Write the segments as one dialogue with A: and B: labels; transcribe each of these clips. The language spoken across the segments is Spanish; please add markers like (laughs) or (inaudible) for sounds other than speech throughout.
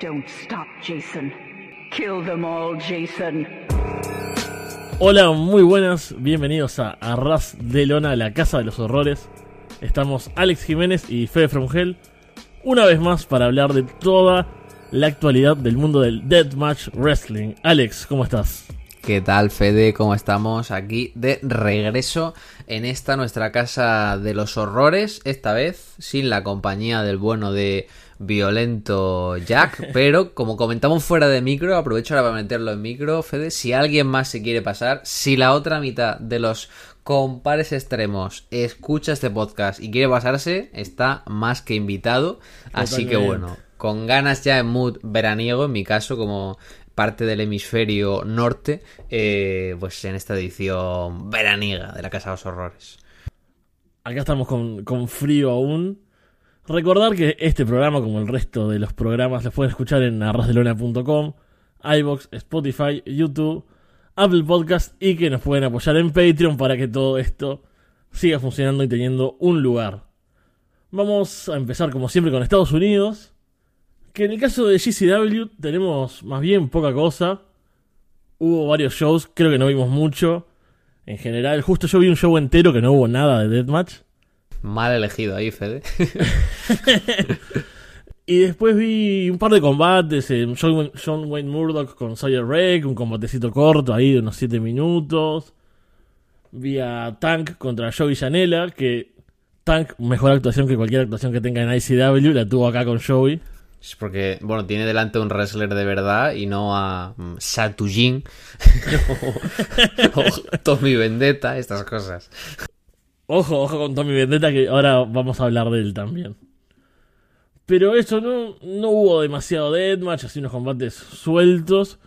A: Don't stop, Jason. Kill them all, Jason.
B: Hola, muy buenas, bienvenidos a Arras de Lona, la casa de los horrores. Estamos Alex Jiménez y Fede From una vez más para hablar de toda la actualidad del mundo del Deathmatch Wrestling. Alex, ¿cómo estás?
C: ¿Qué tal, Fede? ¿Cómo estamos? Aquí de regreso en esta nuestra casa de los horrores, esta vez sin la compañía del bueno de Violento Jack, (laughs) pero como comentamos fuera de micro, aprovecho ahora para meterlo en micro, Fede, si alguien más se quiere pasar, si la otra mitad de los compares extremos escucha este podcast y quiere pasarse, está más que invitado, así que bueno, con ganas ya en mood veraniego, en mi caso, como parte del hemisferio norte, eh, pues en esta edición veraniega de la Casa de los Horrores.
B: Acá estamos con, con frío aún. Recordar que este programa, como el resto de los programas, los pueden escuchar en arrasdelona.com, iBox, Spotify, YouTube, Apple Podcast y que nos pueden apoyar en Patreon para que todo esto siga funcionando y teniendo un lugar. Vamos a empezar como siempre con Estados Unidos que en el caso de GCW tenemos más bien poca cosa. Hubo varios shows, creo que no vimos mucho. En general, justo yo vi un show entero que no hubo nada de Deathmatch.
C: Mal elegido ahí, Fede. (laughs)
B: y después vi un par de combates. en John, Wayne Murdoch con Sawyer Rake, un combatecito corto ahí de unos 7 minutos. Vi a Tank contra Joey Janela, que Tank, mejor actuación que cualquier actuación que tenga en ICW, la tuvo acá con Joey.
C: Es porque, bueno, tiene delante un wrestler de verdad y no a um, Satujin (laughs) o, Tommy Vendetta, estas cosas.
B: Ojo, ojo con Tommy Vendetta que ahora vamos a hablar de él también. Pero eso no, no hubo demasiado deathmatch, así unos combates sueltos.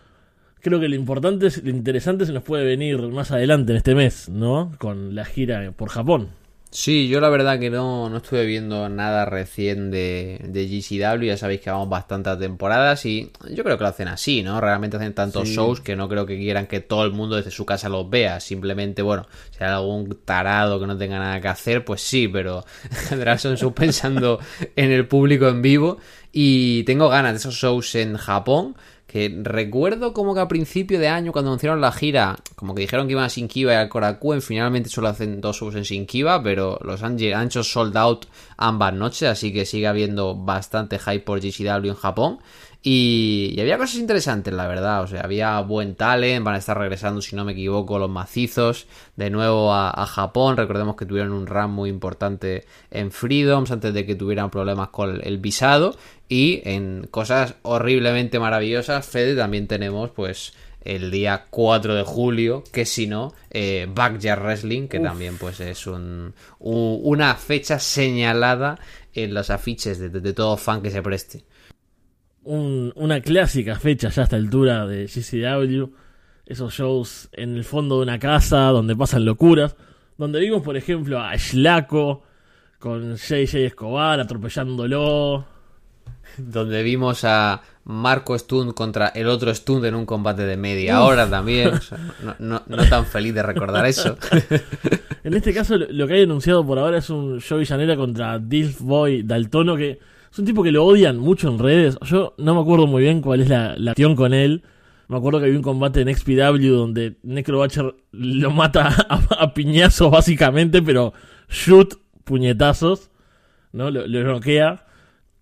B: Creo que lo importante, lo interesante se nos puede venir más adelante en este mes, ¿no? Con la gira por Japón.
C: Sí, yo la verdad que no, no estuve viendo nada recién de, de GCW, ya sabéis que vamos bastantes temporadas y yo creo que lo hacen así, ¿no? Realmente hacen tantos shows que no creo que quieran que todo el mundo desde su casa los vea, simplemente, bueno, si hay algún tarado que no tenga nada que hacer, pues sí, pero en general son shows pensando en el público en vivo. Y tengo ganas de esos shows en Japón que recuerdo como que a principio de año cuando anunciaron la gira, como que dijeron que iban a Shinkiba y al Korakuen, finalmente solo hacen dos shows en Shinkiba, pero los han, hecho sold out ambas noches, así que sigue habiendo bastante hype por GCW en Japón. Y, había cosas interesantes, la verdad. O sea, había buen talent. Van a estar regresando, si no me equivoco, los macizos de nuevo a, Japón. Recordemos que tuvieron un run muy importante en Freedoms antes de que tuvieran problemas con el visado. Y en cosas horriblemente maravillosas, Fede, también tenemos, pues, el día 4 de julio, que si no, eh, Backyard Wrestling, que también pues es un, una fecha señalada en los afiches de, de todo fan que se preste
B: una clásica fecha ya a esta altura de GCW. Esos shows en el fondo de una casa donde pasan locuras. Donde vimos, por ejemplo, a Shlaco con JJ Escobar atropellándolo.
C: Donde vimos a Marco Stund contra el otro Stund en un combate de media hora también. no, tan feliz de recordar eso. (laughs)
B: en este caso, lo que hay anunciado por ahora es un Joey Janela contra Dilf Boy Daltono que es un tipo que lo odian mucho en redes. Yo no me acuerdo muy bien cuál es la, la acción con él. Me acuerdo que había un combate en XPW donde Necrobatcher lo mata (laughs) a, piñazos básicamente, pero shoot puñetazos, ¿no? Lo, lo noquea.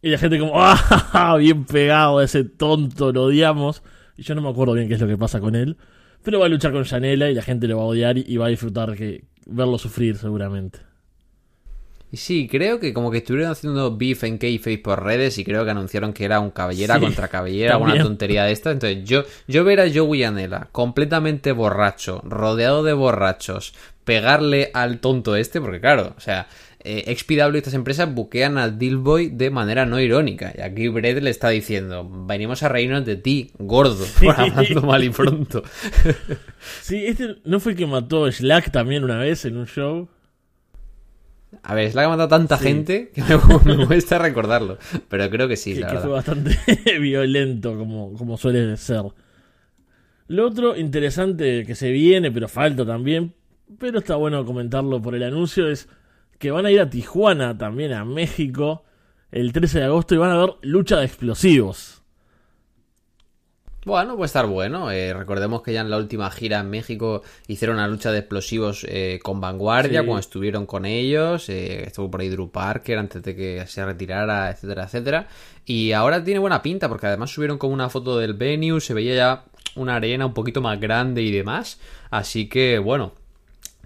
B: Y la gente como, (laughs) ¡ah! Bien pegado, ese tonto, lo odiamos. Y yo no me acuerdo bien qué es lo que pasa con él. Pero va a luchar con Janela y la gente lo va a odiar y, va a disfrutar que verlo sufrir seguramente.
C: Y sí, creo que como que estuvieron haciendo beef en Kayface por redes y creo que anunciaron que era un cabellera contra cabellera, una tontería de esta. Entonces yo, yo ver a Joey Anela completamente borracho, rodeado de borrachos, pegarle al tonto este, porque claro, o sea, eh, XPW y estas empresas buquean al Dillboy de manera no irónica. Y aquí Brett le está diciendo, venimos a reírnos de ti, gordo, (laughs) por hablando mal y pronto.
B: sí, este no fue el que mató a Slack también una vez en un show.
C: A ver, es la que ha matado tanta gente que (laughs) me, cuesta recordarlo. Pero creo que sí,
B: que, que fue bastante (laughs) violento, como, como suele ser. Lo otro interesante que se viene, pero falta también, pero está bueno comentarlo por el anuncio, es que van a ir a Tijuana, también a México, el 13 de agosto, y van a ver lucha de explosivos.
C: Bueno, puede estar bueno. Eh, recordemos que ya en la última gira en México hicieron una lucha de explosivos eh, con Vanguardia,
B: Sí.
C: cuando estuvieron con ellos. eh, estuvo por ahí Drew Parker antes de que se retirara, etcétera, etcétera. Y ahora tiene buena pinta, porque además subieron como una foto del venue, se veía ya una arena un poquito más grande y demás. Así que, bueno,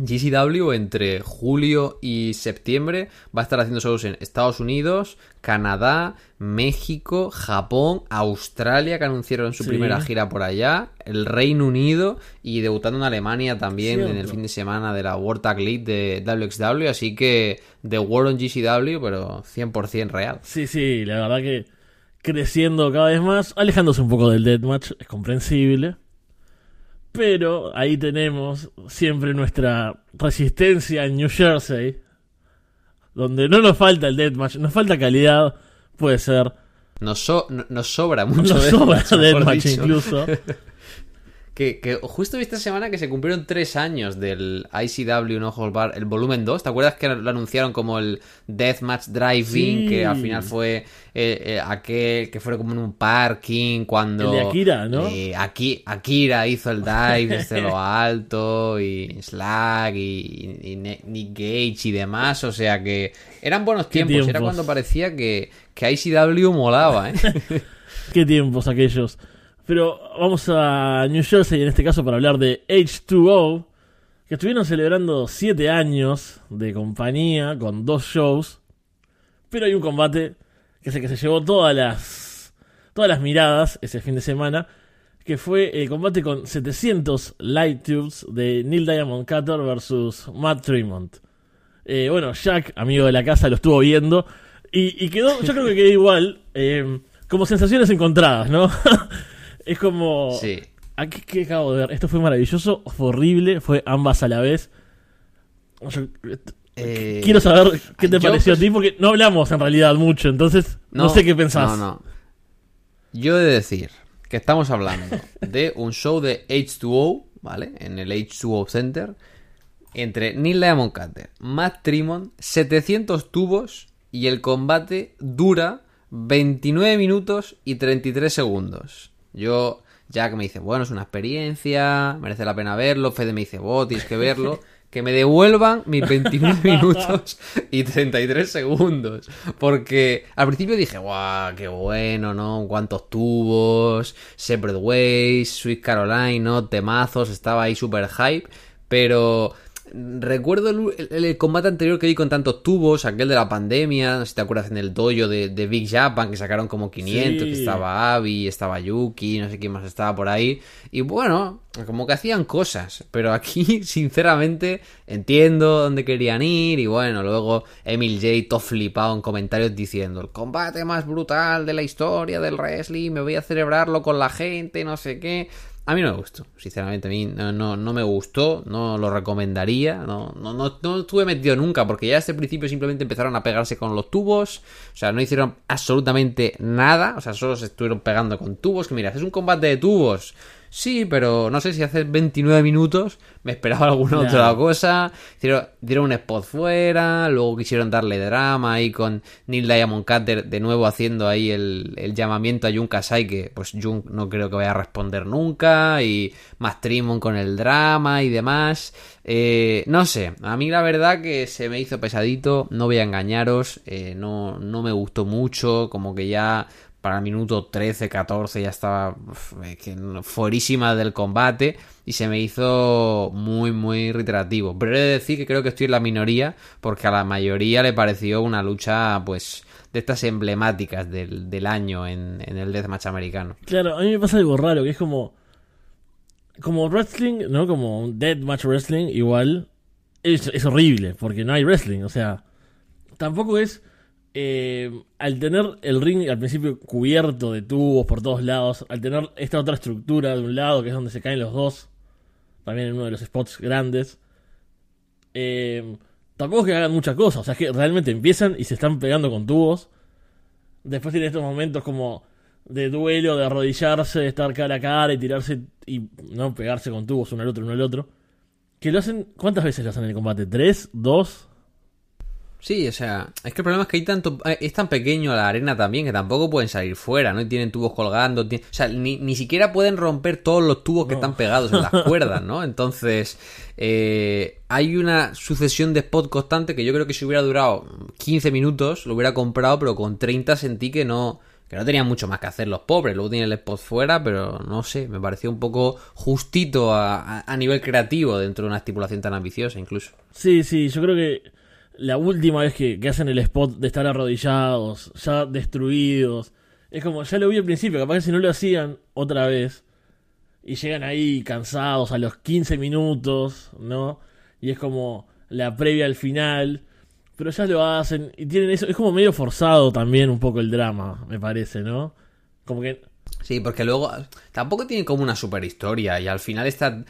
C: GCW entre julio y septiembre va a estar haciendo shows en Estados Unidos, Canadá, México, Japón, Australia, que anunciaron su
B: Sí.
C: primera gira por allá, el Reino Unido y debutando en Alemania también en el fin de semana de la World Tag League de WXW. Así que The World on GCW, pero 100% real.
B: Sí, sí, la verdad que creciendo cada vez más, alejándose un poco del deathmatch, es comprensible. Pero ahí tenemos siempre nuestra resistencia en New Jersey, donde no nos falta el deathmatch, nos falta calidad, puede ser,
C: Nos, so- no- nos sobra mucho
B: nos sobra deathmatch incluso. (laughs)
C: Que, que justo esta semana que se cumplieron tres años del ICW No Holds Bar, el volumen 2. ¿Te acuerdas que lo anunciaron como el Deathmatch Drive-In?
B: Sí.
C: Que al final fue eh, eh, aquel que fue como en un parking cuando...
B: El de Akira, ¿no?
C: eh, Aki- Akira hizo el dive desde lo (laughs) alto y Slag y, y Ne- Nick Gage y demás. O sea que eran buenos tiempos. Era cuando parecía que, que ICW molaba, ¿eh? (laughs)
B: Qué tiempos aquellos. Pero vamos a New Jersey en este caso para hablar de H2O, que estuvieron celebrando 7 años de compañía con dos shows. Pero hay un combate que es el que se llevó todas las, todas las miradas ese fin de semana, que fue el combate con 700 light tubes de Neil Diamond Cutter versus Matt Tremont. Eh, bueno, Jack, amigo de la casa, lo estuvo viendo y, y quedó, yo creo que quedó igual, eh, como sensaciones encontradas, ¿no? (laughs) es como...
C: Sí.
B: ¿a ¿Qué, acabo de ver? Esto fue maravilloso, fue horrible, fue ambas a la vez. Yo-
C: Eh,
B: quiero saber qué te pareció a ti, porque no hablamos en realidad mucho, entonces no, sé qué pensás.
C: No, no. Yo he de decir que estamos hablando (laughs) de un show de H2O, ¿vale? En el H2O Center. Entre Neil Diamond Cutter, Matt Tremont, 700 tubos y el combate dura 29 minutos y 33 segundos. Yo, Jack me dice, bueno, es una experiencia, merece la pena verlo. Fede me dice, vos tienes que verlo. (laughs) Que me devuelvan mis 29 (laughs) minutos y 33 segundos. Porque al principio dije, guau, qué bueno, ¿no? Cuántos tubos, Separate Ways, Sweet Caroline, ¿no? Temazos, estaba ahí súper hype. Pero recuerdo el, el- el combate anterior que vi con tantos tubos, aquel de la pandemia, no sé si te acuerdas en el dojo de, de Big Japan, que sacaron como 500,
B: Sí.
C: que estaba Abby, estaba Yuki, no sé quién más estaba por ahí. Y bueno, como que hacían cosas, pero aquí, (laughs) sinceramente, entiendo dónde querían ir. Y bueno, luego Emil J. todo flipado en comentarios diciendo: el combate más brutal de la historia del wrestling, me voy a celebrarlo con la gente, no sé qué. A mí no me gustó, sinceramente, a mí no, no, me gustó, no lo recomendaría, no, no, no, no estuve metido nunca, porque ya desde el principio simplemente empezaron a pegarse con los tubos, o sea, no hicieron absolutamente nada, o sea, solo se estuvieron pegando con tubos, que mira, es un combate de tubos, sí, pero no sé si hace 29 minutos me esperaba alguna otra cosa, hicieron, dieron un spot fuera, luego quisieron darle drama ahí con Neil Diamond Cutter de nuevo haciendo ahí el, el llamamiento a Jun Kasai, que pues Jun no creo que vaya a responder nunca, y más Trimon con el drama y demás. Eh, no sé, a mí la verdad que se me hizo pesadito, no voy a engañaros, eh, no, no me gustó mucho, como que ya para el minuto 13, 14 ya estaba fuerísima del combate y se me hizo muy, muy reiterativo. Pero he de decir que creo que estoy en la minoría porque a la mayoría le pareció una lucha, pues, de estas emblemáticas del, del año en, en el deathmatch americano.
B: Claro, a mí me pasa algo raro, que es como. Como wrestling, ¿no? Como deathmatch wrestling, igual. Es, es horrible, porque no hay wrestling. O sea, tampoco es. Eh, al tener el ring al principio cubierto de tubos por todos lados, al tener esta otra estructura de un lado, que es donde se caen los dos, también en uno de los spots grandes, eh, tampoco es que hagan muchas cosas. O sea, es que realmente empiezan y se están pegando con tubos. Después tiene estos momentos como de duelo, de arrodillarse, de estar cara a cara y tirarse y no pegarse con tubos uno al otro, uno al otro. Que lo hacen, ¿cuántas veces lo hacen en el combate? ¿Tres? ¿Dos?
C: Sí, o sea, es que el problema es que hay tanto, eh, es tan pequeño la arena también que tampoco pueden salir fuera, ¿no? Y tienen tubos colgando, o sea, ni, ni, siquiera pueden romper todos los tubos que están pegados en las (laughs) cuerdas, ¿no? Entonces, eh, hay una sucesión de spots constante que yo creo que si hubiera durado 15 minutos lo hubiera comprado, pero con 30 sentí que no, que no tenían mucho más que hacer los pobres. Luego tienen el spot fuera, pero no sé, me pareció un poco justito a, a nivel creativo dentro de una estipulación tan ambiciosa incluso.
B: Sí, sí, yo creo que la última vez que, hacen el spot de estar arrodillados, ya destruidos, es como, ya lo vi al principio, capaz que si no lo hacían otra vez, y llegan ahí cansados a los 15 minutos, ¿no? Y es como la previa al final, pero ya lo hacen, y tienen eso, es como medio forzado también un poco el drama, me parece, ¿no? Como que
C: Sí, porque luego tampoco tiene como una super historia y al final está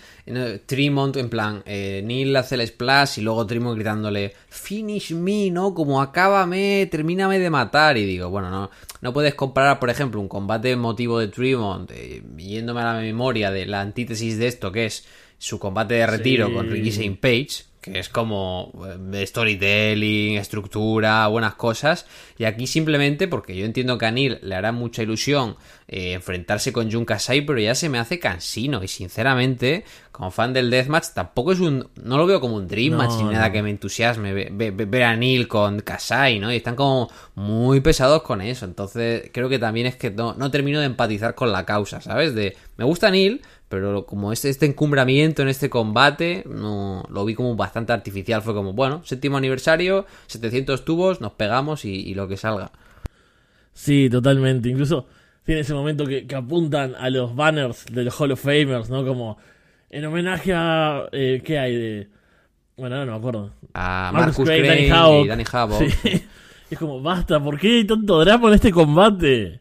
C: Tremont en plan, eh, Neil hace el splash y luego Tremont gritándole finish me, ¿no? Como acábame, termíname de matar y digo, bueno, no, no puedes comparar, por ejemplo, un combate emotivo de Tremont, eh, yéndome a la memoria de la antítesis de esto que es su combate de retiro con Ricky St. Page, que es como eh, storytelling, estructura, buenas cosas. Y aquí simplemente, porque yo entiendo que a Neil le hará mucha ilusión eh, enfrentarse con Jun Kasai, pero ya se me hace cansino. Y sinceramente, como fan del Deathmatch, tampoco es un. No lo veo como un Dream Match ni nada que me entusiasme ver a Neil con Kasai, ¿no? Y están como muy pesados con eso. Entonces, creo que también es que no, no termino de empatizar con la causa, ¿sabes? De. Me gusta Neil, pero como este, este encumbramiento en este combate, no lo vi como bastante artificial. Fue como, bueno, séptimo aniversario, 700 tubos, nos pegamos y, lo que salga.
B: Sí, totalmente. Incluso tiene ese momento que, apuntan a los banners de los Hall of Famers, ¿no? Como en homenaje a. Eh, ¿Qué hay de.? Bueno, no, me acuerdo.
C: A Marcus, Craig, y Danny Havoc. (laughs)
B: Es como, basta, ¿por qué hay tanto drama en este combate?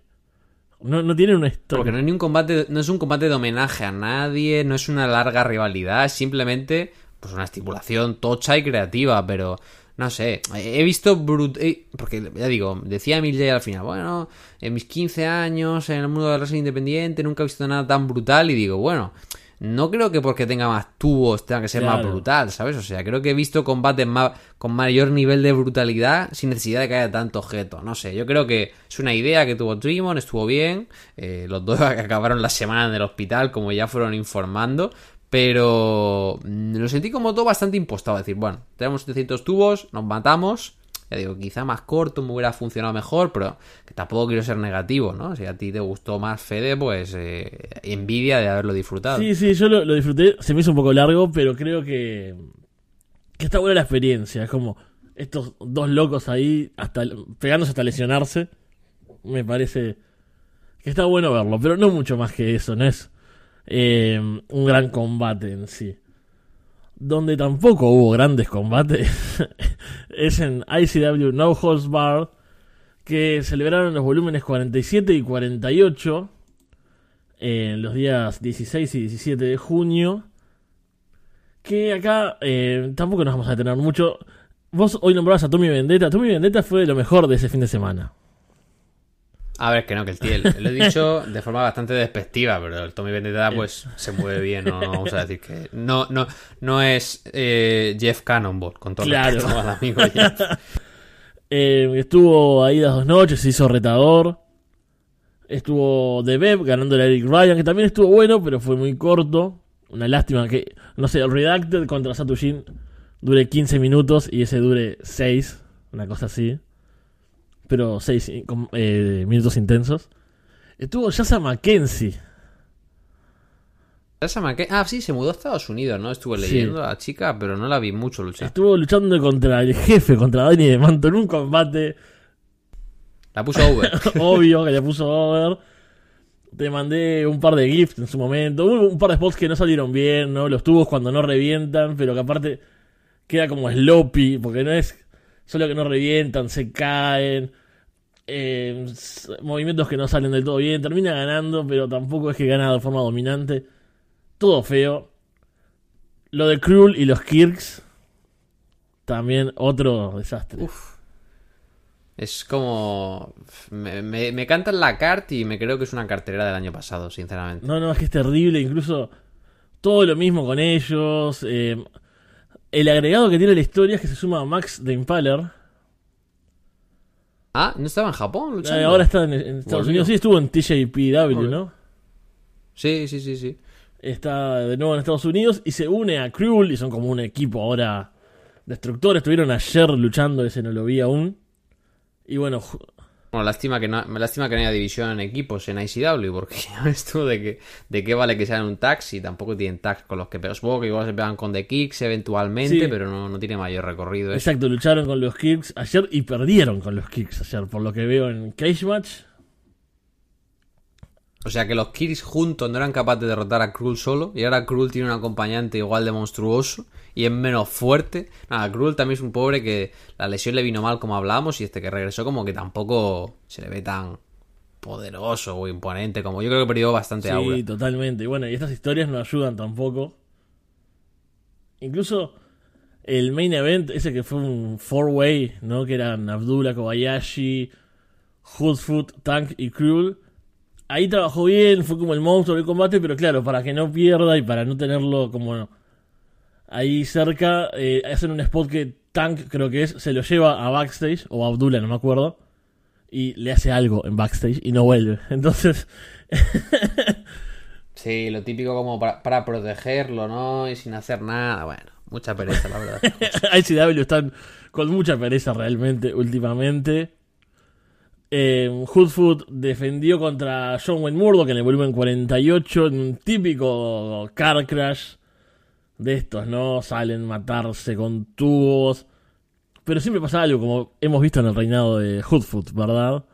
B: No, no tiene una.
C: Porque no, es ni un combate, no es un combate de homenaje a nadie, no es una larga rivalidad, es simplemente pues una estipulación tocha y creativa, pero no sé, he visto brut eh, porque ya digo, decía Emil al final, bueno, en mis 15 años en el mundo de la wrestling independiente nunca he visto nada tan brutal y digo, bueno, no creo que porque tenga más tubos tenga que ser más brutal, ¿sabes? O sea, creo que he visto combates más, con mayor nivel de brutalidad sin necesidad de que haya tanto objeto. No sé, yo creo que es una idea que tuvo Trimon, estuvo bien. Eh, los dos (laughs) acabaron la semana en el hospital, como ya fueron informando. Pero mm, lo sentí como todo bastante impostado. decir, bueno, tenemos 700 tubos, nos matamos ya digo, quizá más corto me hubiera funcionado mejor, pero que tampoco quiero ser negativo, ¿no? Si a ti te gustó más Fede, pues eh, envidia de haberlo disfrutado.
B: Sí, sí, yo lo, disfruté, se me hizo un poco largo, pero creo que, que está buena la experiencia. Es como estos dos locos ahí, hasta pegándose hasta lesionarse. Me parece que está bueno verlo, pero no mucho más que eso, no es eh, un gran combate en sí donde tampoco hubo grandes combates, (laughs) es en ICW No Holds Bar, que celebraron los volúmenes 47 y 48 en los días 16 y 17 de junio. Que acá eh, tampoco nos vamos a detener mucho. Vos hoy nombrabas a Tommy Vendetta. Tommy Vendetta fue lo mejor de ese fin de semana.
C: A ver, que no, que el tío, lo he dicho (laughs) de forma bastante despectiva, pero el Tommy Vendetta pues se mueve bien, no, vamos a decir que no no no es eh, Jeff Cannonball, con todo claro. respeto al amigo Jeff. (laughs)
B: eh, estuvo ahí las dos noches, se hizo retador. Estuvo The Beb ganando a Eric Ryan, que también estuvo bueno, pero fue muy corto. Una lástima que, no sé, el Redacted contra Satushin dure 15 minutos y ese dure 6, una cosa así pero seis eh, minutos intensos. Estuvo Yasa Mackenzie.
C: Yasa Mackenzie. Ah, sí, se mudó a Estados Unidos, ¿no? Estuve leyendo a la chica, pero no la vi mucho luchar.
B: Estuvo luchando contra el jefe, contra Danny de Manto en un combate.
C: La puso over. (laughs)
B: Obvio que la puso over. Te mandé un par de gifts en su momento. Hubo un par de spots que no salieron bien, ¿no? Los tubos cuando no revientan, pero que aparte queda como sloppy, porque no es solo que no revientan, se caen. Eh, movimientos que no salen del todo bien. Termina ganando, pero tampoco es que gana de forma dominante. Todo feo. Lo de Krull y los Kirks. También otro desastre.
C: Es como. Me, me, cantan la carta y me creo que es una cartera del año pasado, sinceramente.
B: No, no, es que es terrible. Incluso todo lo mismo con ellos. Eh, el agregado que tiene la historia es que se suma a Max de Impaler
C: Ah, ¿no estaba en Japón
B: Eh, ahora está en, en Estados
C: Volvió.
B: Unidos. Sí, estuvo en TJPW. ¿no?
C: Sí, sí, sí, sí.
B: Está de nuevo en Estados Unidos y se une a Cruel y son como un equipo ahora destructor. Estuvieron ayer luchando, ese no lo vi aún. Y bueno,
C: Bueno, lástima que no, me lástima que no haya división en equipos en ICW, porque (laughs) ya ves tú de, que, de qué vale que sean un tag si tampoco tienen tags con los que pegan. Supongo que igual se pegan con The Kicks eventualmente,
B: Sí.
C: pero no, no tiene mayor recorrido. eso.
B: exacto, lucharon con los Kicks ayer y perdieron con los Kicks ayer, por lo que veo en Cage Match.
C: O sea que los Kicks juntos no eran capaces de derrotar a Cruel solo, y ahora Cruel tiene un acompañante igual de monstruoso y es menos fuerte. Nada, Cruel también es un pobre que la lesión le vino mal como hablábamos y este que regresó como que tampoco se le ve tan poderoso o imponente como yo creo que perdió bastante
B: Sí,
C: aura.
B: totalmente. Y bueno, y estas historias no ayudan tampoco. Incluso el main event, ese que fue un four-way, ¿no? Que eran Abdullah, Kobayashi, Hoodfoot, Tank y Cruel. Ahí trabajó bien, fue como el monstruo del combate, pero claro, para que no pierda y para no tenerlo como ahí cerca, eh, hacen un spot que Tank, creo que es, se lo lleva a backstage, o a Abdullah, no me acuerdo, y le hace algo en backstage y no vuelve. (laughs) Entonces,
C: Sí, lo típico como para, para protegerlo, ¿no? Y sin hacer nada. Bueno, mucha pereza, la verdad. (laughs)
B: ICW están con mucha pereza realmente últimamente. Eh, Hoodfoot defendió contra John Wayne Murdoch en el volumen 48 en un típico car crash de estos, ¿no? Salen a matarse con tubos. Pero siempre pasa algo, como hemos visto en el reinado de Hoodfoot, ¿verdad?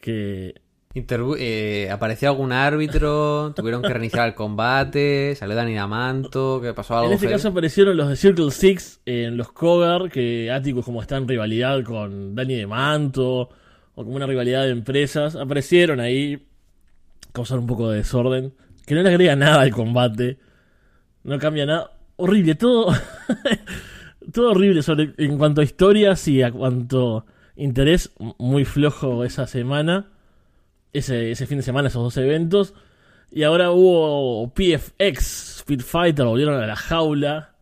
B: Que
C: eh, apareció algún árbitro, (laughs) tuvieron que reiniciar el combate, salió Dani Damanto, ¿qué pasó algo?
B: En este caso aparecieron los de Circle Six en los Cogar, que Atticus como está en rivalidad con Danny de Manto, o como una rivalidad de empresas, aparecieron ahí, causaron un poco de desorden, que no le agrega nada al combate, no cambia nada, horrible, todo, (laughs) todo horrible sobre, en cuanto a historias y a cuanto interés, muy flojo esa semana, ese, ese fin de semana, esos dos eventos. Y ahora hubo PFX, Speed Fighter, volvieron a la jaula.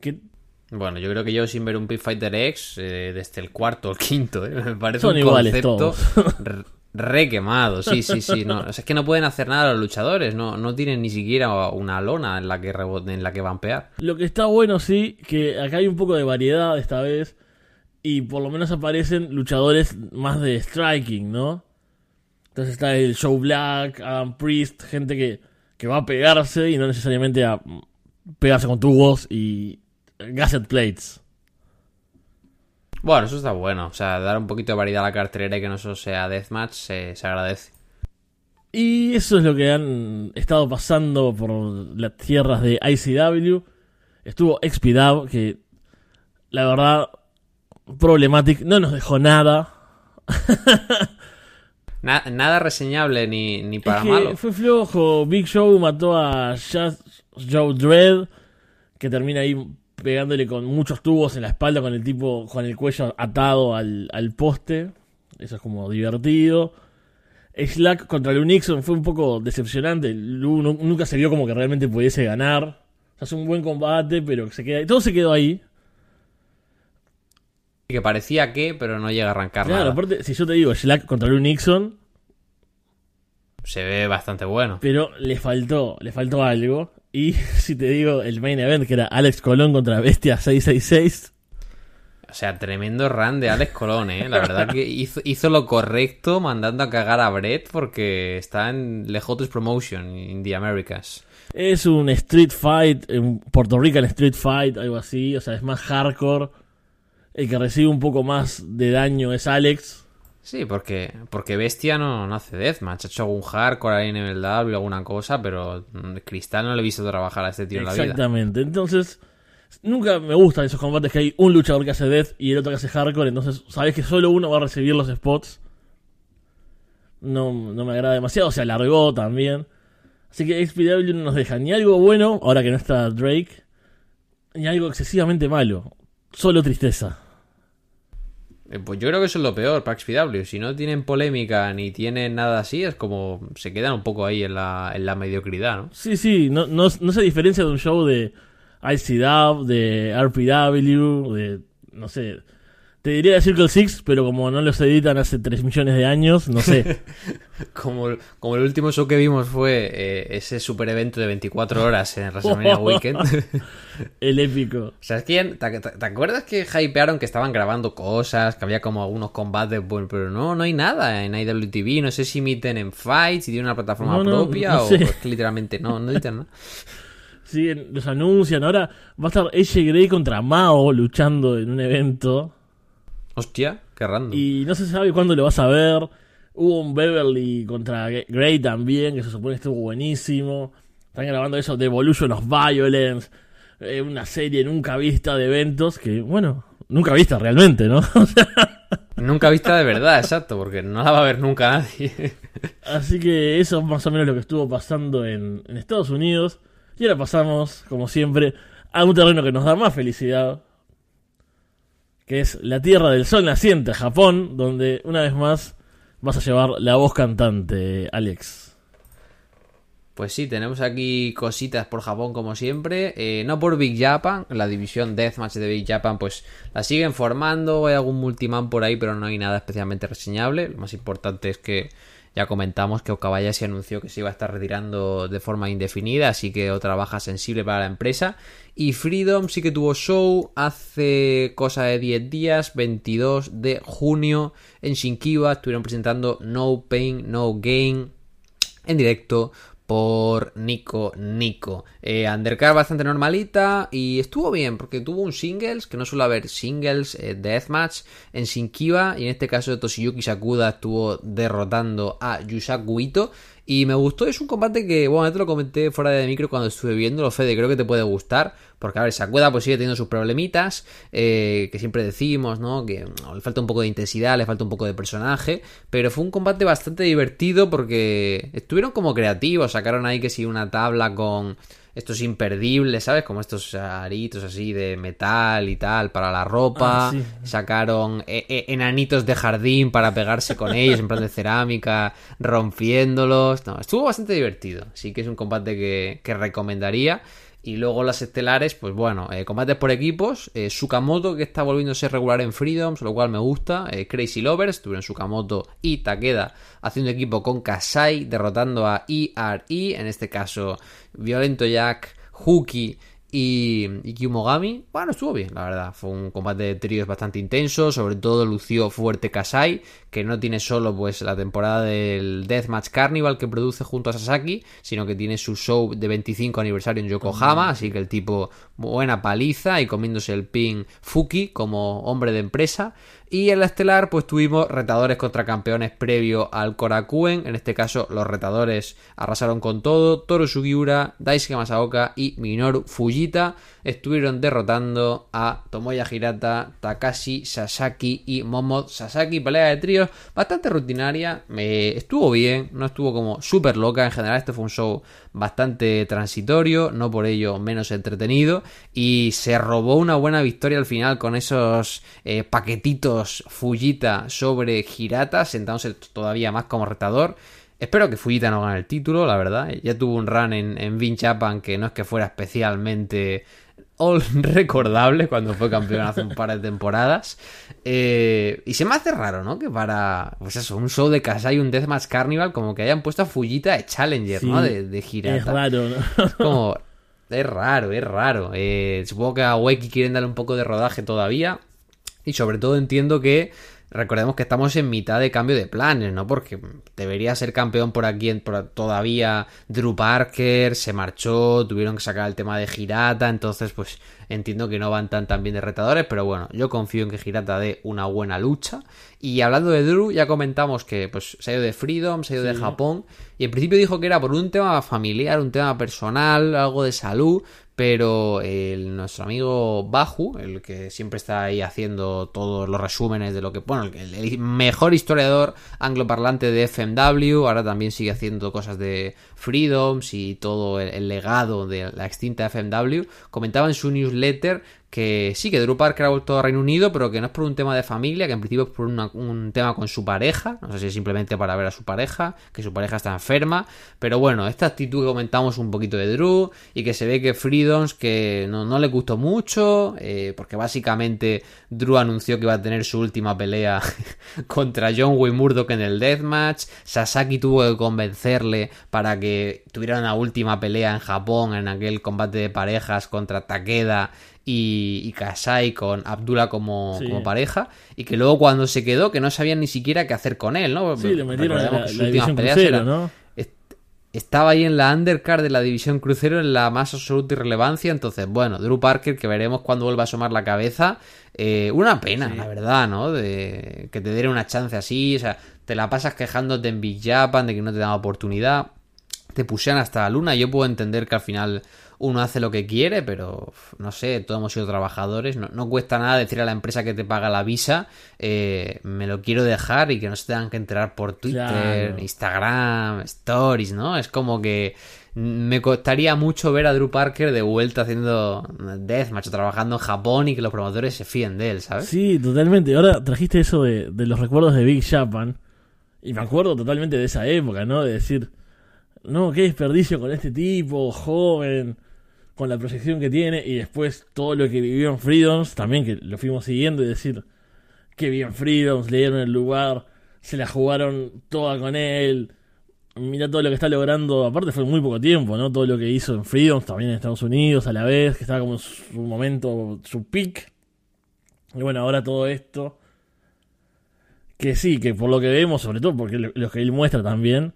B: Que
C: Bueno, yo creo que yo sin ver un Pit Fighter X, eh, desde el cuarto o el quinto, ¿eh? (laughs) me parece
B: Son
C: un
B: iguales
C: concepto
B: todos.
C: Re- quemado, sí, sí, sí. No. O sea, es que no pueden hacer nada los luchadores, no, no tienen ni siquiera una lona en la que rebote, en la que
B: lo que está bueno, sí, que acá hay un poco de variedad esta vez. Y por lo menos aparecen luchadores más de striking, ¿no? Entonces está el Joe Black, Adam Priest, gente que, que va a pegarse y no necesariamente a pegarse con tubos y gasset plates.
C: Bueno, eso está bueno, o sea, dar un poquito de variedad a la cartelera y que no solo sea Deathmatch se, se agradece.
B: Y eso es lo que han estado pasando por las tierras de ICW. Estuvo XPW, que la verdad, Problematic no nos dejó nada. (laughs)
C: Na- nada reseñable ni, ni para
B: es que
C: malo.
B: fue flojo. Big Show mató a Just Joe Dredd, que termina ahí pegándole con muchos tubos en la espalda con el tipo con el cuello atado al, al poste. Eso es como divertido. Slack contra Lou Nixon fue un poco decepcionante. Lou nu- nunca se vio como que realmente pudiese ganar. O sea, es un buen combate, pero se queda, todo se quedó ahí.
C: Que parecía que, pero no llega a arrancar
B: Claro,
C: nada.
B: aparte, si yo te digo Slack contra Lou Nixon,
C: Se ve bastante bueno.
B: pero le faltó, le faltó algo. Y (laughs) si te digo el main event, que era Alex Colón contra Bestia 666,
C: O sea, tremendo run de Alex Colón, ¿eh? La verdad que hizo, hizo lo correcto mandando a cagar a Brett porque está en Hottest Promotion in the Americas.
B: es un street fight, un Puerto Rican street fight, algo así. O sea, es más hardcore. El que recibe un poco más de daño es Alex.
C: Sí, porque, porque Bestia no, no hace deathmatch. Ha hecho algún hardcore ahí en el W, alguna cosa, pero mm, Cristal no le he visto trabajar a este tío en la vida.
B: Exactamente. Entonces, nunca me gustan esos combates que hay un luchador que hace death y el otro que hace hardcore. Entonces, sabes que solo uno va a recibir los spots. No, no me agrada demasiado. Se alargó también. Así que XPW no nos deja ni algo bueno, ahora que no está Drake, ni algo excesivamente malo. Solo tristeza.
C: Eh, Pues yo creo que eso es lo peor para XPW. Si no tienen polémica ni tienen nada así, es como se quedan un poco ahí en la, en la mediocridad, ¿no?
B: Sí, sí, no, no, no se diferencia de un show de ICW, de RPW, de, no sé, Te diría de Circle Six, pero como no los editan hace 3 millones de años, no sé. (laughs)
C: como, como el último show que vimos fue eh, ese super evento de 24 horas en WrestleMania (laughs) Weekend.
B: el épico. (laughs)
C: ¿Sabes quién? ¿Te, te, acuerdas que hypearon que estaban grabando cosas, que había como algunos combates, pero no, no hay nada en IWTV, no sé si emiten en Fight, si tienen una plataforma
B: No, no,
C: propia
B: no
C: o es que literalmente no, no editan nada.
B: Sí, los anuncian. Ahora va a estar AJ Gray contra Mao luchando en un evento.
C: Hostia, qué random.
B: Y no se sabe cuándo lo vas a ver. Hubo un Beverly contra Gray también, que se supone que estuvo buenísimo. Están grabando eso de Evolution of Violence. eh, una serie nunca vista de eventos que, bueno, nunca vista realmente, ¿no? (laughs) O sea,
C: Nunca vista de verdad, exacto, porque no la va a ver nunca nadie. (laughs)
B: Así que eso es más o menos lo que estuvo pasando en, en Estados Unidos. Y ahora pasamos, como siempre, a un terreno que nos da más felicidad. Que es la Tierra del Sol naciente, Japón, donde una vez más vas a llevar la voz cantante, Alex.
C: Pues sí, tenemos aquí cositas por Japón como siempre. Eh, no por Big Japan, la división Deathmatch de Big Japan pues la siguen formando. Hay algún multiman por ahí, pero no hay nada especialmente reseñable. Lo más importante es que ya comentamos que Okabayashi anunció que se iba a estar retirando de forma indefinida, así que otra baja sensible para la empresa. Y Freedom sí que tuvo show hace cosa de 10 días, 22 de junio en Shinkiba. Estuvieron presentando No Pain, No Gain en directo por Nico Nico. Eh, undercard bastante normalita y estuvo bien porque tuvo un singles, que no suele haber singles eh, deathmatch en Shinkiba y en este caso Toshiyuki Sakuda estuvo derrotando a Yusaku Ito y me gustó, es un combate que, bueno, ya te lo comenté fuera de micro cuando estuve viéndolo, Fede, creo que te puede gustar, porque a ver, Sakuda pues sigue teniendo sus problemitas, eh, que siempre decimos, ¿no? Que no, le falta un poco de intensidad, le falta un poco de personaje, pero fue un combate bastante divertido porque estuvieron como creativos, sacaron ahí que sí una tabla con estos imperdibles, ¿sabes? Como estos aritos así de metal y tal para la ropa.
B: Ah, sí.
C: Sacaron eh, eh, enanitos de jardín para pegarse con ellos en plan de cerámica, rompiéndolos. No, estuvo bastante divertido. Sí que es un combate que, que recomendaría. Y luego las estelares, pues bueno, eh, combates por equipos. Eh, Sukamoto, que está volviéndose regular en Freedoms, lo cual me gusta. Eh, Crazy Lovers, tuvieron Sukamoto y Takeda haciendo equipo con Kasai, derrotando a ERE, en este caso Violento Jack, Huki y, y Kyumogami. Bueno, estuvo bien, la verdad. Fue un combate de tríos bastante intenso. Sobre todo lució fuerte Kasai, que no tiene solo pues la temporada del Deathmatch Carnival que produce junto a Sasaki, sino que tiene su show de 25 aniversario en Yokohama. Así que el tipo buena paliza y comiéndose el pin Fuki como hombre de empresa. Y en la estelar, pues tuvimos retadores contra campeones previo al Korakuen. En este caso, los retadores arrasaron con todo. Toru Sugiura, Daisuke Masaoka y Minoru Estuvieron derrotando a Tomoya Hirata, Takashi Sasaki y Momo Sasaki. Pelea de tríos bastante rutinaria. Estuvo bien, no estuvo como súper loca. En general, este fue un show bastante transitorio, no por ello menos entretenido. Y se robó una buena victoria al final con esos eh, paquetitos Fujita sobre Hirata, sentándose todavía más como retador. Espero que Fujita no gane el título, la verdad. Ya tuvo un run en, en Vince Japan que no es que fuera especialmente all (laughs) recordable cuando fue campeón hace un par de temporadas. Eh, y se me hace raro, ¿no? Que para, pues eso, un show de Kasai y un Deathmatch Carnival, como que hayan puesto a Fujita de Challenger,
B: Sí,
C: ¿no? De, de Hirata.
B: Es raro, ¿no?
C: Como, es raro, es raro. Eh, supongo que a Weki quieren darle un poco de rodaje todavía. Y sobre todo entiendo que recordemos que estamos en mitad de cambio de planes, ¿no? Porque debería ser campeón por aquí en- por- todavía Drew Parker, se marchó, tuvieron que sacar el tema de Girata, entonces pues entiendo que no van tan tan bien de retadores, pero bueno, yo confío en que Girata dé una buena lucha. Y hablando de Drew, ya comentamos que pues se ha ido de Freedom, se ha ido de. Japón, y en principio dijo que era por un tema familiar, un tema personal, algo de salud, pero el, nuestro amigo Baju, el que siempre está ahí haciendo todos los resúmenes de lo que, bueno, el, el mejor historiador angloparlante de FMW, ahora también sigue haciendo cosas de Freedoms y todo el, el legado de la extinta FMW, comentaba en su newsletter que sí, que Drew Parker ha vuelto a Reino Unido, pero que no es por un tema de familia, que en principio es por un tema con su pareja, no sé si es simplemente para ver a su pareja, que su pareja está enferma, pero bueno, esta actitud que comentamos un poquito de Drew y que se ve que Freedoms que no, le gustó mucho, eh, porque básicamente Drew anunció que iba a tener su última pelea (laughs) contra John Wayne Murdoch en el Deathmatch, Sasaki tuvo que convencerle para que tuviera una última pelea en Japón en aquel combate de parejas contra Takeda y, Kasai con Abdullah como, pareja y que luego cuando se quedó que no sabían ni siquiera qué hacer con él, ¿no?
B: Sí, le metieron la, división crucero, ¿no?
C: Estaba ahí en la undercard de la división crucero en la más absoluta irrelevancia, entonces bueno, Drew Parker que veremos cuando vuelva a asomar la cabeza, eh, una pena, la verdad, ¿no? De que te diera una chance así, o sea, te la pasas quejándote en Big Japan de que no te dan oportunidad, te pusieron hasta la luna, yo puedo entender que al final uno hace lo que quiere, pero no sé, todos hemos sido trabajadores, no, cuesta nada decir a la empresa que te paga la visa, eh, me lo quiero dejar y que no se tengan que enterar por Twitter, Instagram, Stories, ¿no? Es como que me costaría mucho ver a Drew Parker de vuelta haciendo Deathmatch, trabajando en Japón y que los promotores se fíen de él, ¿sabes?
B: Sí, totalmente. Ahora trajiste eso de, de los recuerdos de Big Japan y me acuerdo totalmente de esa época, ¿no? De decir, no, qué desperdicio con este tipo, joven con la proyección que tiene y después todo lo que vivió en Freedoms, también que lo fuimos siguiendo y decir que bien Freedoms, le dieron el lugar, se la jugaron toda con él, mira todo lo que está logrando, aparte fue muy poco tiempo, ¿no? Todo lo que hizo en Freedoms, también en Estados Unidos a la vez, que estaba como en su momento, su peak. Y bueno, ahora todo esto, que sí, que por lo que vemos, sobre todo porque lo que él muestra también,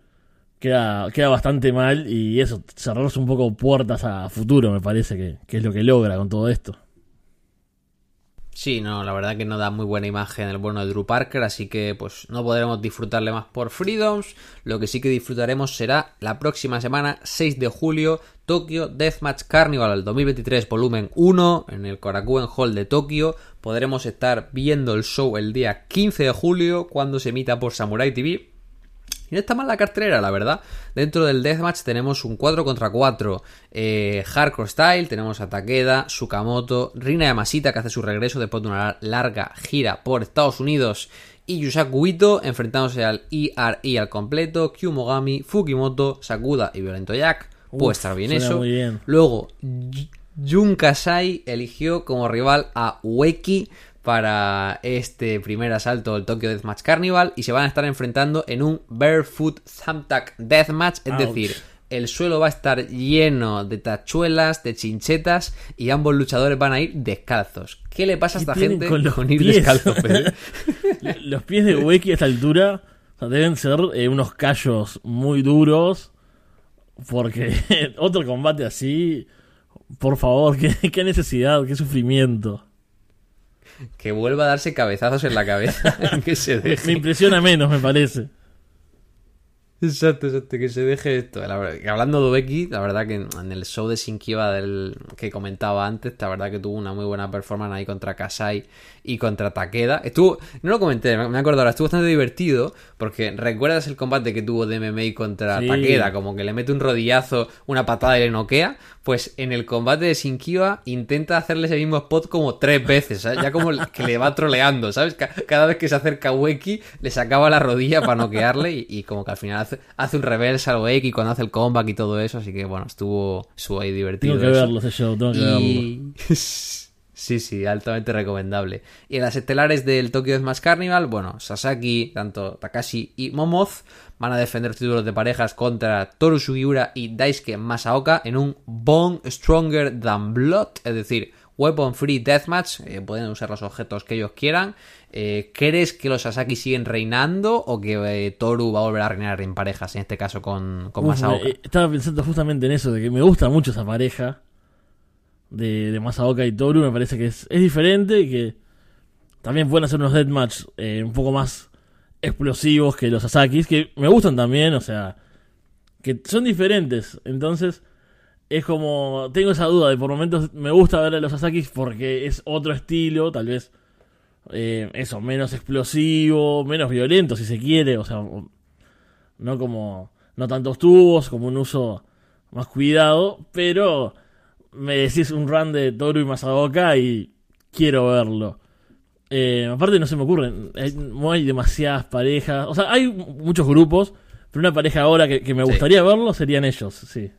B: queda, queda bastante mal y eso, cerrarse un poco puertas a futuro, me parece que, que, es lo que logra con todo esto.
C: Sí, no, la verdad que no da muy buena imagen el bueno de Drew Parker, así que pues no podremos disfrutarle más por Freedoms. Lo que sí que disfrutaremos será la próxima semana, 6 de julio, Tokyo Deathmatch Carnival 2023 volumen 1 en el Korakuen Hall de Tokio. Podremos estar viendo el show el día 15 de julio cuando se emita por Samurai TV y no está mal la cartelera, la verdad. Dentro del Deathmatch tenemos un 4 contra 4 eh, Hardcore Style, tenemos a Takeda, Sukamoto, Rina Yamashita que hace su regreso después de una larga gira por Estados Unidos y Yusaku Ito enfrentándose al ERE al completo, Kyumogami, Fukimoto, Sakuda y Violento Jack. Puede estar bien eso. Luego, Jun Kasai eligió como rival a Weki para este primer asalto del Tokyo Deathmatch Carnival y se van a estar enfrentando en un Barefoot Thumbtack Deathmatch, es decir, el suelo va a estar lleno de tachuelas, de chinchetas y ambos luchadores van a ir descalzos. ¿Qué le pasa a esta gente con, ir descalzos? (laughs)
B: los pies de Weki a esta altura deben ser eh, unos callos muy duros porque (laughs) otro combate así, por favor, (laughs) qué, qué necesidad, qué sufrimiento
C: que vuelva a darse cabezazos en la cabeza. (laughs) que se deje.
B: Me impresiona menos, me parece.
C: Exacto, exacto, que se deje esto. hablando de Becky, la verdad que en el show de Sinkiva del que comentaba antes, la verdad que tuvo una muy buena performance ahí contra Kasai y contra Takeda. Estuvo, no lo comenté, me acuerdo ahora, estuvo bastante divertido porque recuerdas el combate que tuvo de MMA contra Takeda, como que le mete un rodillazo, una patada y le noquea. Pues en el combate de Sinkiva intenta hacerle ese mismo spot como tres veces, ya como que le va troleando, ¿sabes? Cada vez que se acerca a Weki le sacaba la rodilla para noquearle y, como que al final hace, un reverse al Weki cuando hace el comeback y todo eso, así que bueno, estuvo, estuvo ahí divertido.
B: Tengo que verlo ese show, tengo que verlo. (laughs)
C: Sí, sí, altamente recomendable. Y en las estelares del Tokyo Smash Carnival, bueno, Sasaki, tanto Takashi y Momoz van a defender títulos de parejas contra Toru Sugiura y Daisuke Masaoka en un Bone Stronger Than Blood, es decir, Weapon Free Deathmatch, eh, pueden usar los objetos que ellos quieran. Eh, ¿Crees que los Sasaki siguen reinando o que eh, Toru va a volver a reinar en parejas, en este caso con, con Masaoka?
B: estaba pensando justamente en eso, de que me gusta mucho esa pareja de, de Masaoka y Toru me parece que es, es diferente y que también pueden hacer unos deathmatch eh, un poco más explosivos que los Asakis, que me gustan también, o sea, que son diferentes. Entonces, es como, tengo esa duda de por momentos me gusta ver a los Asakis porque es otro estilo, tal vez eh, eso, menos explosivo, menos violento si se quiere, o sea, no como, no tantos tubos, como un uso más cuidado, pero me decís un run de Toru y Masaoka y quiero verlo. Eh, aparte no se me ocurren, hay, no hay demasiadas parejas, o sea, hay muchos grupos, pero una pareja ahora que, que me
C: Sí.
B: gustaría verlo serían ellos, sí.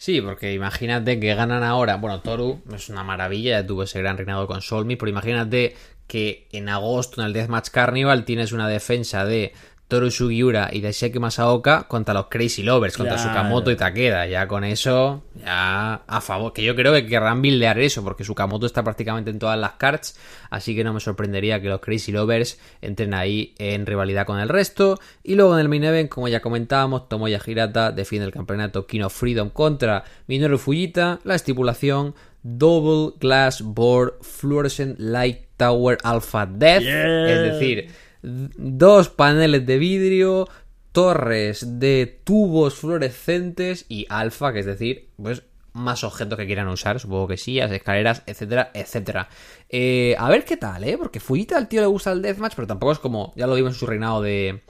C: Sí, porque imagínate que ganan ahora. Bueno, Toru es una maravilla, ya tuvo ese gran reinado con Solmi, pero imagínate que en agosto en el Deathmatch Carnival tienes una defensa de Toru Sugiura y de Seiki Masaoka contra los Crazy Lovers, contra
B: Claro.
C: Sukamoto y Takeda. Ya con eso, ya a favor. Que yo creo que querrán buildear eso, porque Sukamoto está prácticamente en todas las cards, así que no me sorprendería que los Crazy Lovers entren ahí en rivalidad con el resto. Y luego en el main event, como ya comentábamos, Tomoya Hirata defiende el campeonato King of Freedom contra Minoru Fujita. La estipulación Double Glass Board Fluorescent Light Tower Alpha Death.
B: Yeah.
C: Es decir, dos paneles de vidrio, torres de tubos fluorescentes y alfa, que es decir, pues más objetos que quieran usar, supongo que sillas, escaleras, etcétera, etcétera. Eh, a ver qué tal, ¿eh? Porque Fujita al tío le gusta el deathmatch, pero tampoco es como, ya lo vimos en su reinado de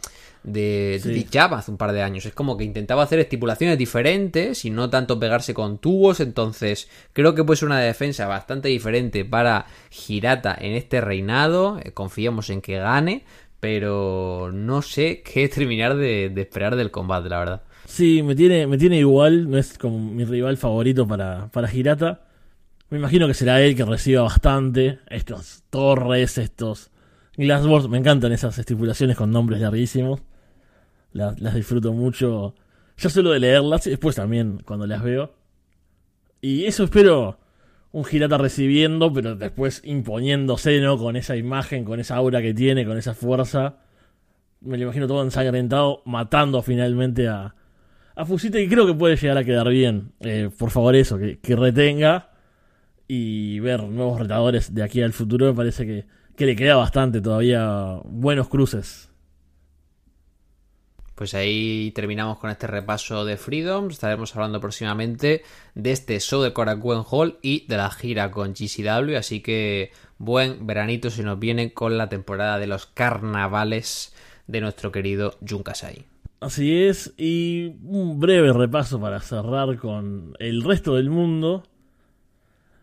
C: de,
B: Sí.
C: Jam hace un par de años. Es como que intentaba hacer estipulaciones diferentes y no tanto pegarse con tubos. Entonces, creo que puede ser una defensa bastante diferente para Hirata en este reinado. Eh, Confiamos en que gane, pero no sé qué (laughs) terminar de, de esperar del combate, la verdad.
B: Sí, me tiene, me tiene igual, no es como mi rival favorito para, para Hirata. Me imagino que será él que reciba bastante estos torres, estos glassboards. Me encantan esas estipulaciones con nombres larguísimos. Las, disfruto mucho. Ya solo de leerlas y después también cuando las veo. Y eso espero un Hirata recibiendo, pero después imponiéndose, ¿no? Con esa imagen, con esa aura que tiene, con esa fuerza. Me lo imagino todo ensangrentado, matando finalmente a, a Fujita y creo que puede llegar a quedar bien. Eh, por favor, eso, que, que retenga y ver nuevos retadores de aquí al futuro. Me parece que, que le queda bastante todavía buenos cruces.
C: Pues ahí terminamos con este repaso de Freedom. Estaremos hablando próximamente de este show de Korakuen Hall y de la gira con GCW. Así que buen veranito se nos viene con la temporada de los carnavales de nuestro querido Junkasai.
B: Así es, y un breve repaso para cerrar con el resto del mundo.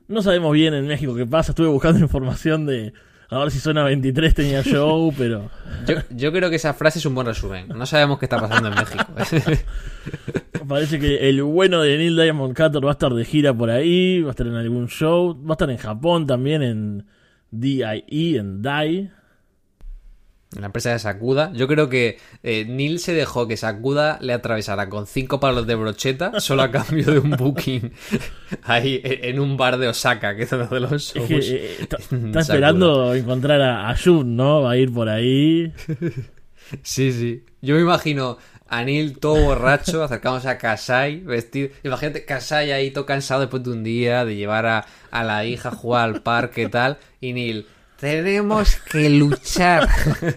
B: No sabemos bien en México qué pasa, estuve buscando (laughs) información de a ver si Zona 23 tenía show, (laughs) pero
C: Yo, yo creo que esa frase es un buen resumen. No sabemos qué está pasando en México. (laughs)
B: parece que el bueno de Neil Diamond Cutter va a estar de gira por ahí, va a estar en algún show, va a estar en Japón también, en DIE, en DAI.
C: La empresa de Sakuda. Yo creo que eh, Neil se dejó que Sakuda le atravesara con cinco palos de brocheta solo a cambio de un booking (laughs) ahí en en un bar de Osaka, que es donde los
B: Es
C: shows.
B: que eh, está, esperando encontrar a, a Jun, ¿no? Va a ir por ahí. (laughs)
C: Sí, sí. Yo me imagino a Neil todo borracho, acercándose a Kasai, vestido. Imagínate Kasai ahí todo cansado después de un día, de llevar a, a la hija a jugar al parque y tal. Y Neil, tenemos que luchar.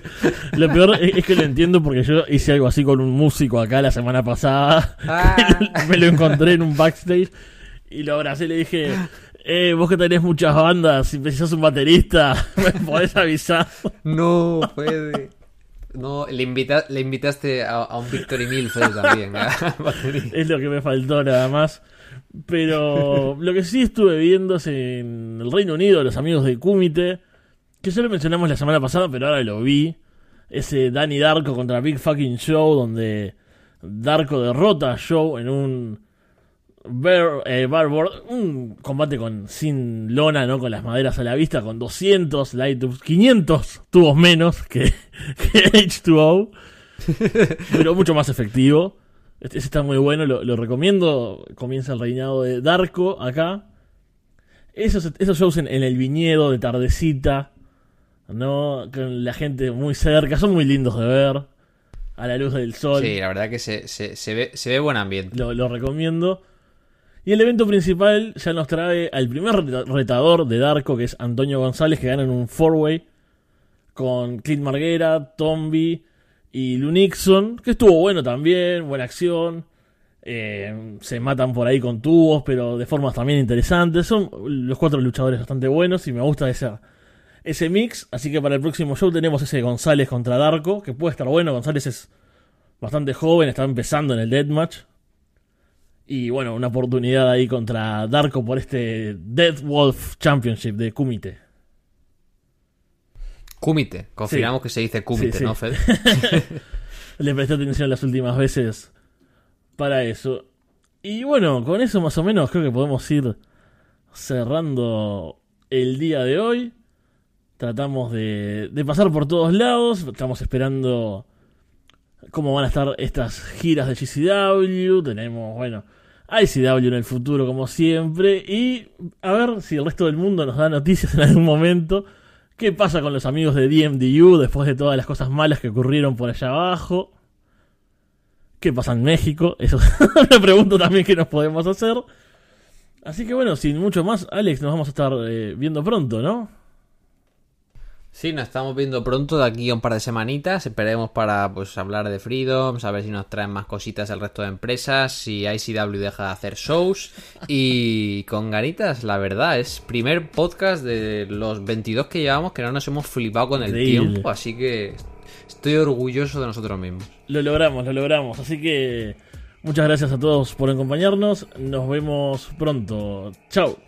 C: (laughs)
B: Lo peor es, que lo entiendo porque yo hice algo así con un músico acá la semana pasada.
C: Ah. (laughs)
B: Me lo encontré en un backstage y lo abracé y le dije, eh, vos que tenés muchas bandas, si precisas un baterista, (laughs) me podés avisar.
C: No puede. No, le, invita, le invitaste a, a un Victory Milford también. ¿eh?
B: Es lo que me faltó nada más. Pero lo que sí estuve viendo es en el Reino Unido, los amigos de Kumite, que ya lo mencionamos la semana pasada, pero ahora lo vi. Ese Danny Darko contra Big Fucking Show, donde Darko derrota a Show en un bear, eh, barboard, un combate con sin lona, ¿no? Con las maderas a la vista, con 200 light tubes, 500 tubos menos que, (laughs) que H2O, (laughs) pero mucho más efectivo. Este, ese está muy bueno, lo, lo recomiendo. Comienza el reinado de Darko acá. Esos, esos shows en, en el viñedo de tardecita, ¿no? Con la gente muy cerca, son muy lindos de ver. A la luz del sol.
C: Sí, la verdad que se, se, se ve, se ve buen ambiente.
B: Lo, lo recomiendo. Y el evento principal ya nos trae al primer reta- retador de Darko, que es Antonio González, que gana en un four-way con Clint Marguera, Tombi y Lunixon, que estuvo bueno también, buena acción. Eh, se matan por ahí con tubos, pero de formas también interesantes. Son los cuatro luchadores bastante buenos y me gusta esa, ese mix. Así que para el próximo show tenemos ese González contra Darko, que puede estar bueno. González es bastante joven, está empezando en el Deathmatch. Y bueno, una oportunidad ahí contra Darko por este Death Wolf Championship de Kumite.
C: Kumite, confirmamos que se dice Kumite,
B: Sí, sí.
C: ¿no, Fede? (laughs)
B: Le presté atención las últimas veces para eso. Y bueno, con eso más o menos creo que podemos ir cerrando el día de hoy. Tratamos de, de pasar por todos lados. Estamos esperando cómo van a estar estas giras de GCW. Tenemos, bueno, ICW en el futuro como siempre. Y a ver si el resto del mundo nos da noticias en algún momento. ¿Qué pasa con los amigos de DMDU después de todas las cosas malas que ocurrieron por allá abajo? ¿Qué pasa en México? Eso (laughs) es una pregunta también que nos podemos hacer. Así que bueno, sin mucho más, Alex, nos vamos a estar eh, viendo pronto, ¿no?
C: Sí, nos estamos viendo pronto de aquí a un par de semanitas. Esperemos para pues hablar de Freedom, saber si nos traen más cositas el resto de empresas, si ICW deja de hacer shows. Y con ganitas, la verdad, es primer podcast de los 22 que llevamos que no nos hemos flipado con el
B: Increíble.
C: tiempo. Así que estoy orgulloso de nosotros mismos.
B: Lo logramos, lo logramos. Así que muchas gracias a todos por acompañarnos. Nos vemos pronto. Chao.